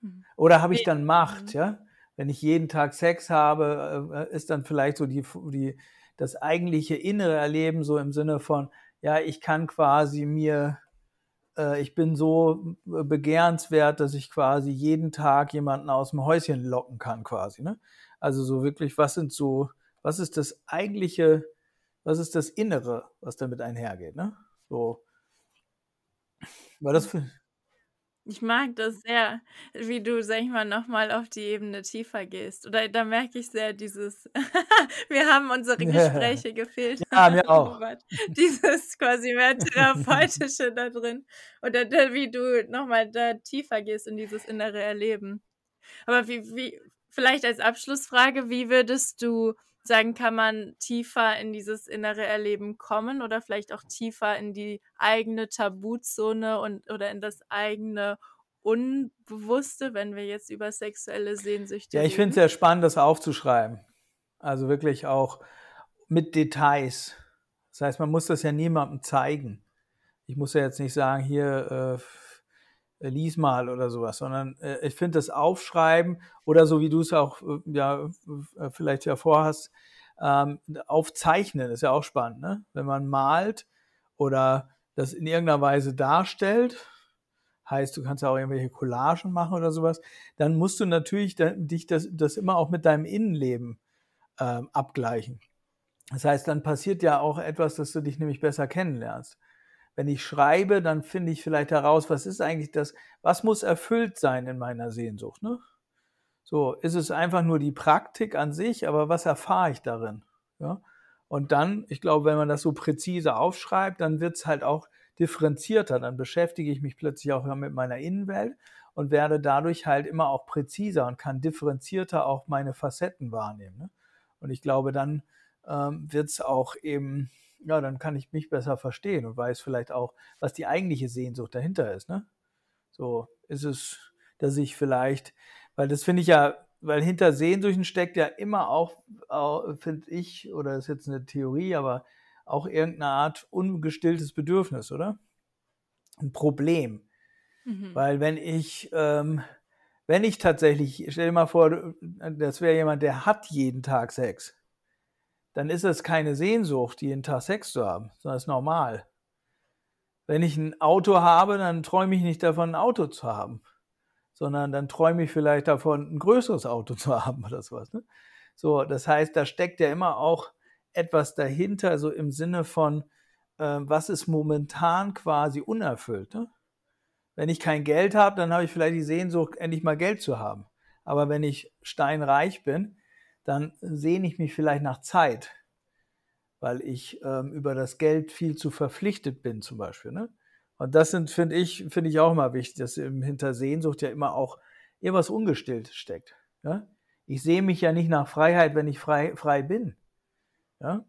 Mhm. Oder habe ich dann Macht, mhm. ja? Wenn ich jeden Tag Sex habe, äh, ist dann vielleicht so die, die, das eigentliche innere Erleben so im Sinne von, ja, ich kann quasi mir, ich bin so begehrenswert, dass ich quasi jeden Tag jemanden aus dem Häuschen locken kann, quasi, ne? Also so wirklich, was sind so, was ist das eigentliche, was ist das Innere, was damit einhergeht, ne? So, weil das, Ich mag das sehr, wie du, sag ich mal, nochmal auf die Ebene tiefer gehst. Oder da merke ich sehr dieses, wir haben unsere Gespräche gefehlt, ja, mir auch. Robert. Dieses quasi mehr therapeutische da drin. Oder da, wie du nochmal da tiefer gehst in dieses innere Erleben. Aber wie, wie, vielleicht als Abschlussfrage, wie würdest du sagen, kann man tiefer in dieses innere Erleben kommen oder vielleicht auch tiefer in die eigene Tabuzone und oder in das eigene Unbewusste, wenn wir jetzt über sexuelle Sehnsüchte Ja, ich finde es reden? sehr spannend, das aufzuschreiben. Also wirklich auch mit Details. Das heißt, man muss das ja niemandem zeigen. Ich muss ja jetzt nicht sagen, hier, äh, lies mal oder sowas, sondern äh, ich finde das Aufschreiben oder so wie du es auch äh, ja äh, vielleicht ja vorhast, ähm, aufzeichnen ist ja auch spannend, ne? Wenn man malt oder das in irgendeiner Weise darstellt, heißt, du kannst ja auch irgendwelche Collagen machen oder sowas, dann musst du natürlich da, dich das, das immer auch mit deinem Innenleben ähm, abgleichen. Das heißt, dann passiert ja auch etwas, dass du dich nämlich besser kennenlernst. Wenn ich schreibe, dann finde ich vielleicht heraus, was ist eigentlich das, was muss erfüllt sein in meiner Sehnsucht. Ne? So, ist es einfach nur die Praktik an sich, aber was erfahre ich darin? Ja? Und dann, ich glaube, wenn man das so präzise aufschreibt, dann wird es halt auch differenzierter. Dann beschäftige ich mich plötzlich auch mit meiner Innenwelt und werde dadurch halt immer auch präziser und kann differenzierter auch meine Facetten wahrnehmen. Ne? Und ich glaube, dann ähm, wird es auch eben, ja, dann kann ich mich besser verstehen und weiß vielleicht auch, was die eigentliche Sehnsucht dahinter ist. Ne? So ist es, dass ich vielleicht, weil das finde ich ja, weil hinter Sehnsüchten steckt ja immer auch, auch finde ich, oder ist jetzt eine Theorie, aber auch irgendeine Art ungestilltes Bedürfnis, oder? Ein Problem. Mhm. Weil wenn ich, ähm, wenn ich tatsächlich, stell dir mal vor, das wäre jemand, der hat jeden Tag Sex, dann ist es keine Sehnsucht, jeden Tag Sex zu haben, sondern es ist normal. Wenn ich ein Auto habe, dann träume ich nicht davon, ein Auto zu haben, sondern dann träume ich vielleicht davon, ein größeres Auto zu haben oder sowas. Ne? So, das heißt, da steckt ja immer auch etwas dahinter, so im Sinne von, äh, was ist momentan quasi unerfüllt. Ne? Wenn ich kein Geld habe, dann habe ich vielleicht die Sehnsucht, endlich mal Geld zu haben. Aber wenn ich steinreich bin, dann sehne ich mich vielleicht nach Zeit, weil ich ähm, über das Geld viel zu verpflichtet bin, zum Beispiel. Ne? Und das sind, finde ich, finde ich auch immer wichtig, dass hinter Sehnsucht ja immer auch irgendwas ungestillt steckt. Ja? Ich sehe mich ja nicht nach Freiheit, wenn ich frei, frei bin. Ja?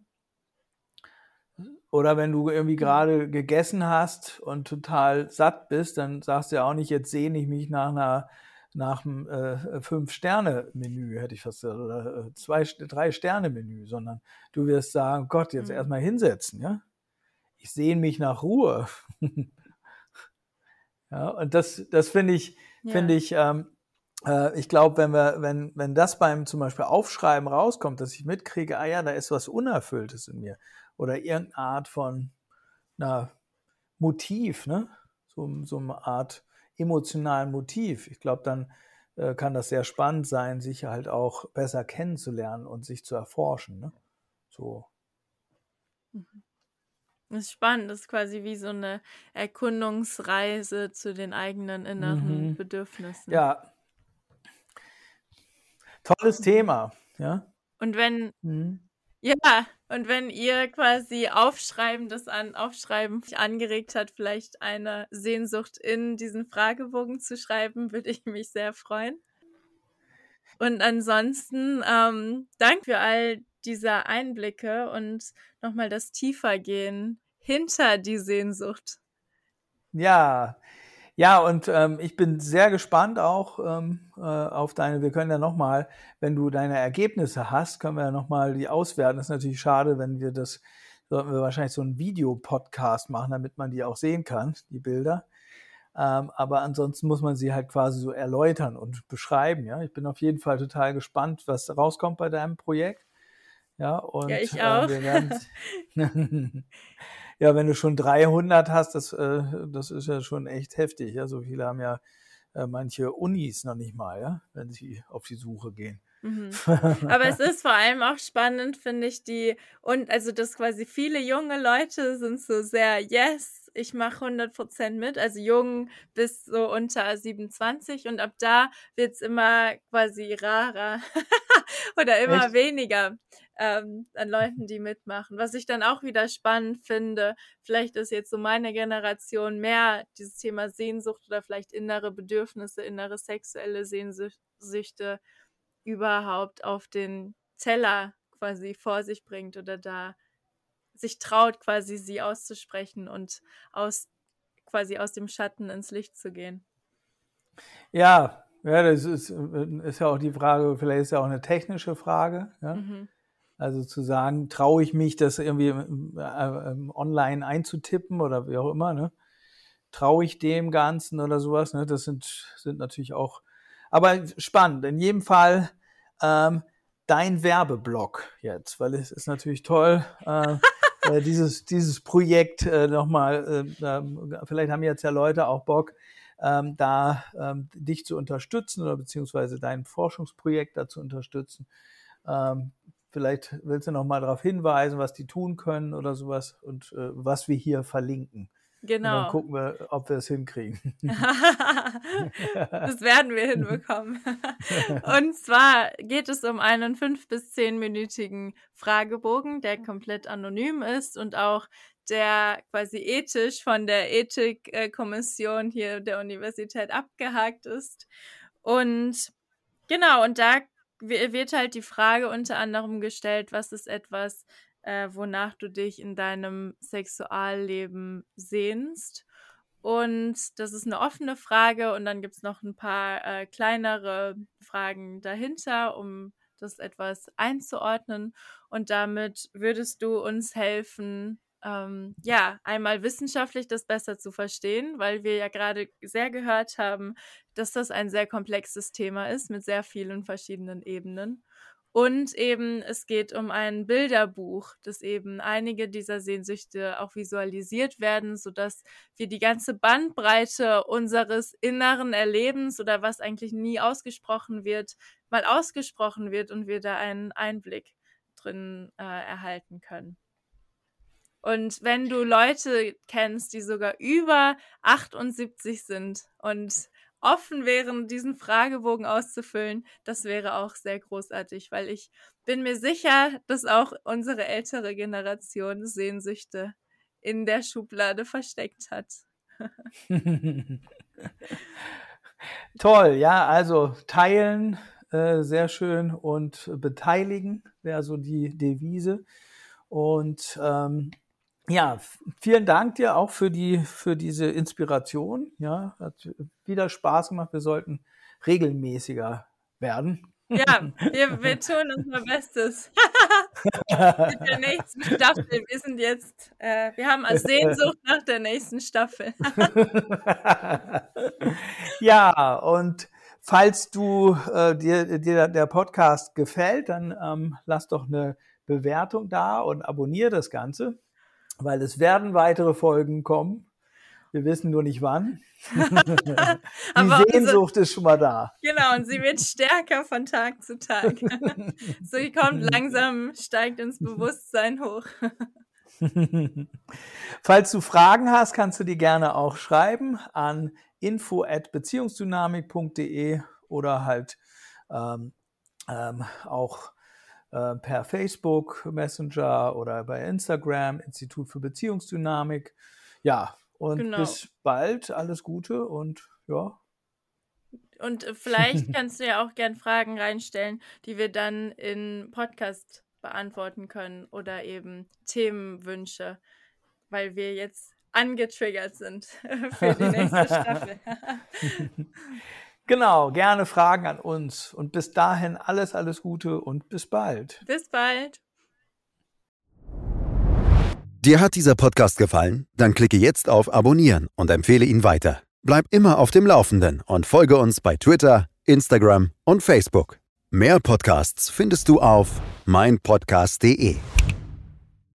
Oder wenn du irgendwie gerade gegessen hast und total satt bist, dann sagst du ja auch nicht, jetzt sehne ich mich nach einer nach einem äh, Fünf-Sterne-Menü, hätte ich fast gesagt, oder äh, zwei, drei Sterne-Menü, sondern du wirst sagen, Gott, jetzt mhm. erstmal hinsetzen, ja. Ich sehne mich nach Ruhe. ja, und das, das finde ich, ja. finde ich, ähm, äh, ich glaube, wenn wir, wenn, wenn das beim zum Beispiel Aufschreiben rauskommt, dass ich mitkriege, ah ja, da ist was Unerfülltes in mir oder irgendeine Art von na, Motiv, ne? So, so eine Art emotionalen Motiv. Ich glaube, dann äh, kann das sehr spannend sein, sich halt auch besser kennenzulernen und sich zu erforschen. Ne? So. Mhm. Das ist spannend, das ist quasi wie so eine Erkundungsreise zu den eigenen inneren mhm. Bedürfnissen. Ja. Tolles mhm. Thema, ja. Und wenn, mhm. Ja, und wenn ihr quasi Aufschreiben, das an Aufschreiben angeregt hat, vielleicht eine Sehnsucht in diesen Fragebogen zu schreiben, würde ich mich sehr freuen. Und ansonsten ähm, danke für all diese Einblicke und nochmal das Tiefergehen hinter die Sehnsucht. Ja, ja, und ähm, ich bin sehr gespannt auch ähm, äh, auf deine, wir können ja nochmal, wenn du deine Ergebnisse hast, können wir ja nochmal die auswerten. Das ist natürlich schade, wenn wir das, sollten wir wahrscheinlich so einen Videopodcast machen, damit man die auch sehen kann, die Bilder. Ähm, aber ansonsten muss man sie halt quasi so erläutern und beschreiben. Ja, ich bin auf jeden Fall total gespannt, was rauskommt bei deinem Projekt. Ja, und ja, ich auch. Äh, Ja, wenn du schon 300 hast, das, äh, das ist ja schon echt heftig. Ja, so viele haben ja äh, manche Unis noch nicht mal, ja, wenn sie auf die Suche gehen. Mhm. Aber es ist vor allem auch spannend, finde ich, die, und also, dass quasi viele junge Leute sind so sehr, yes, ich mache 100% mit, also jung bis so unter 27 und ab da wird es immer quasi rarer oder immer Echt? weniger ähm, an Leuten, die mitmachen. Was ich dann auch wieder spannend finde, vielleicht ist jetzt so meine Generation mehr dieses Thema Sehnsucht oder vielleicht innere Bedürfnisse, innere sexuelle Sehnsüchte überhaupt auf den Teller quasi vor sich bringt oder da sich traut, quasi sie auszusprechen und aus quasi aus dem Schatten ins Licht zu gehen. Ja, ja, das ist, ist ja auch die Frage, vielleicht ist ja auch eine technische Frage. Ja? Mhm. Also zu sagen, traue ich mich, das irgendwie äh, online einzutippen oder wie auch immer, ne? Traue ich dem Ganzen oder sowas, ne? Das sind, sind natürlich auch, aber spannend. In jedem Fall ähm, dein Werbeblock jetzt, weil es ist natürlich toll, äh, äh, dieses, dieses Projekt äh, nochmal, äh, vielleicht haben jetzt ja Leute auch Bock, ähm, da ähm, dich zu unterstützen oder beziehungsweise dein Forschungsprojekt da zu unterstützen. Ähm, Vielleicht willst du noch mal darauf hinweisen, was die tun können oder sowas und äh, was wir hier verlinken. Genau. Und dann genau. gucken wir, ob wir es hinkriegen. das werden wir hinbekommen. Und zwar geht es um einen fünf bis zehnminütigen Fragebogen, der komplett anonym ist und auch der quasi ethisch von der Ethikkommission hier der Universität abgehakt ist. Und genau, und da wird halt die Frage unter anderem gestellt, was ist etwas, äh, wonach du dich in deinem Sexualleben sehnst. Und das ist eine offene Frage und dann gibt es noch ein paar äh, kleinere Fragen dahinter, um das etwas einzuordnen. Und damit würdest du uns helfen, ähm, ja, einmal wissenschaftlich das besser zu verstehen, weil wir ja gerade sehr gehört haben, dass das ein sehr komplexes Thema ist mit sehr vielen verschiedenen Ebenen. Und eben, es geht um ein Bilderbuch, dass eben einige dieser Sehnsüchte auch visualisiert werden, sodass wir die ganze Bandbreite unseres inneren Erlebens oder was eigentlich nie ausgesprochen wird, mal ausgesprochen wird und wir da einen Einblick drin äh, erhalten können. Und wenn du Leute kennst, die sogar über 78 sind und offen wären, diesen Fragebogen auszufüllen, das wäre auch sehr großartig, weil ich bin mir sicher, dass auch unsere ältere Generation Sehnsüchte in der Schublade versteckt hat. Toll, ja, also teilen, äh, sehr schön und beteiligen wäre so die Devise. Und ähm, ja, vielen Dank dir auch für die, für diese Inspiration. Ja, hat wieder Spaß gemacht. Wir sollten regelmäßiger werden. Ja, wir, wir tun unser Bestes. Mit der nächsten Staffel. Wir sind jetzt, äh, wir haben als Sehnsucht nach der nächsten Staffel. ja, und falls du äh, dir, dir der Podcast gefällt, dann ähm, lass doch eine Bewertung da und abonniere das Ganze weil es werden weitere Folgen kommen. Wir wissen nur nicht wann. Die Sehnsucht ist schon mal da. Genau, und sie wird stärker von Tag zu Tag. sie kommt langsam, steigt ins Bewusstsein hoch. Falls du Fragen hast, kannst du die gerne auch schreiben an info@beziehungsdynamik.de oder halt ähm, ähm, auch äh, per Facebook Messenger oder bei Instagram, Institut für Beziehungsdynamik. Ja, und genau. bis bald, alles Gute und ja. Und äh, vielleicht kannst du ja auch gern Fragen reinstellen, die wir dann in Podcast beantworten können oder eben Themenwünsche, weil wir jetzt angetriggert sind für die nächste Staffel. Genau, gerne Fragen an uns. Und bis dahin alles, alles Gute und bis bald. Bis bald. Dir hat dieser Podcast gefallen? Dann klicke jetzt auf Abonnieren und empfehle ihn weiter. Bleib immer auf dem Laufenden und folge uns bei Twitter, Instagram und Facebook. Mehr Podcasts findest du auf meinpodcast.de.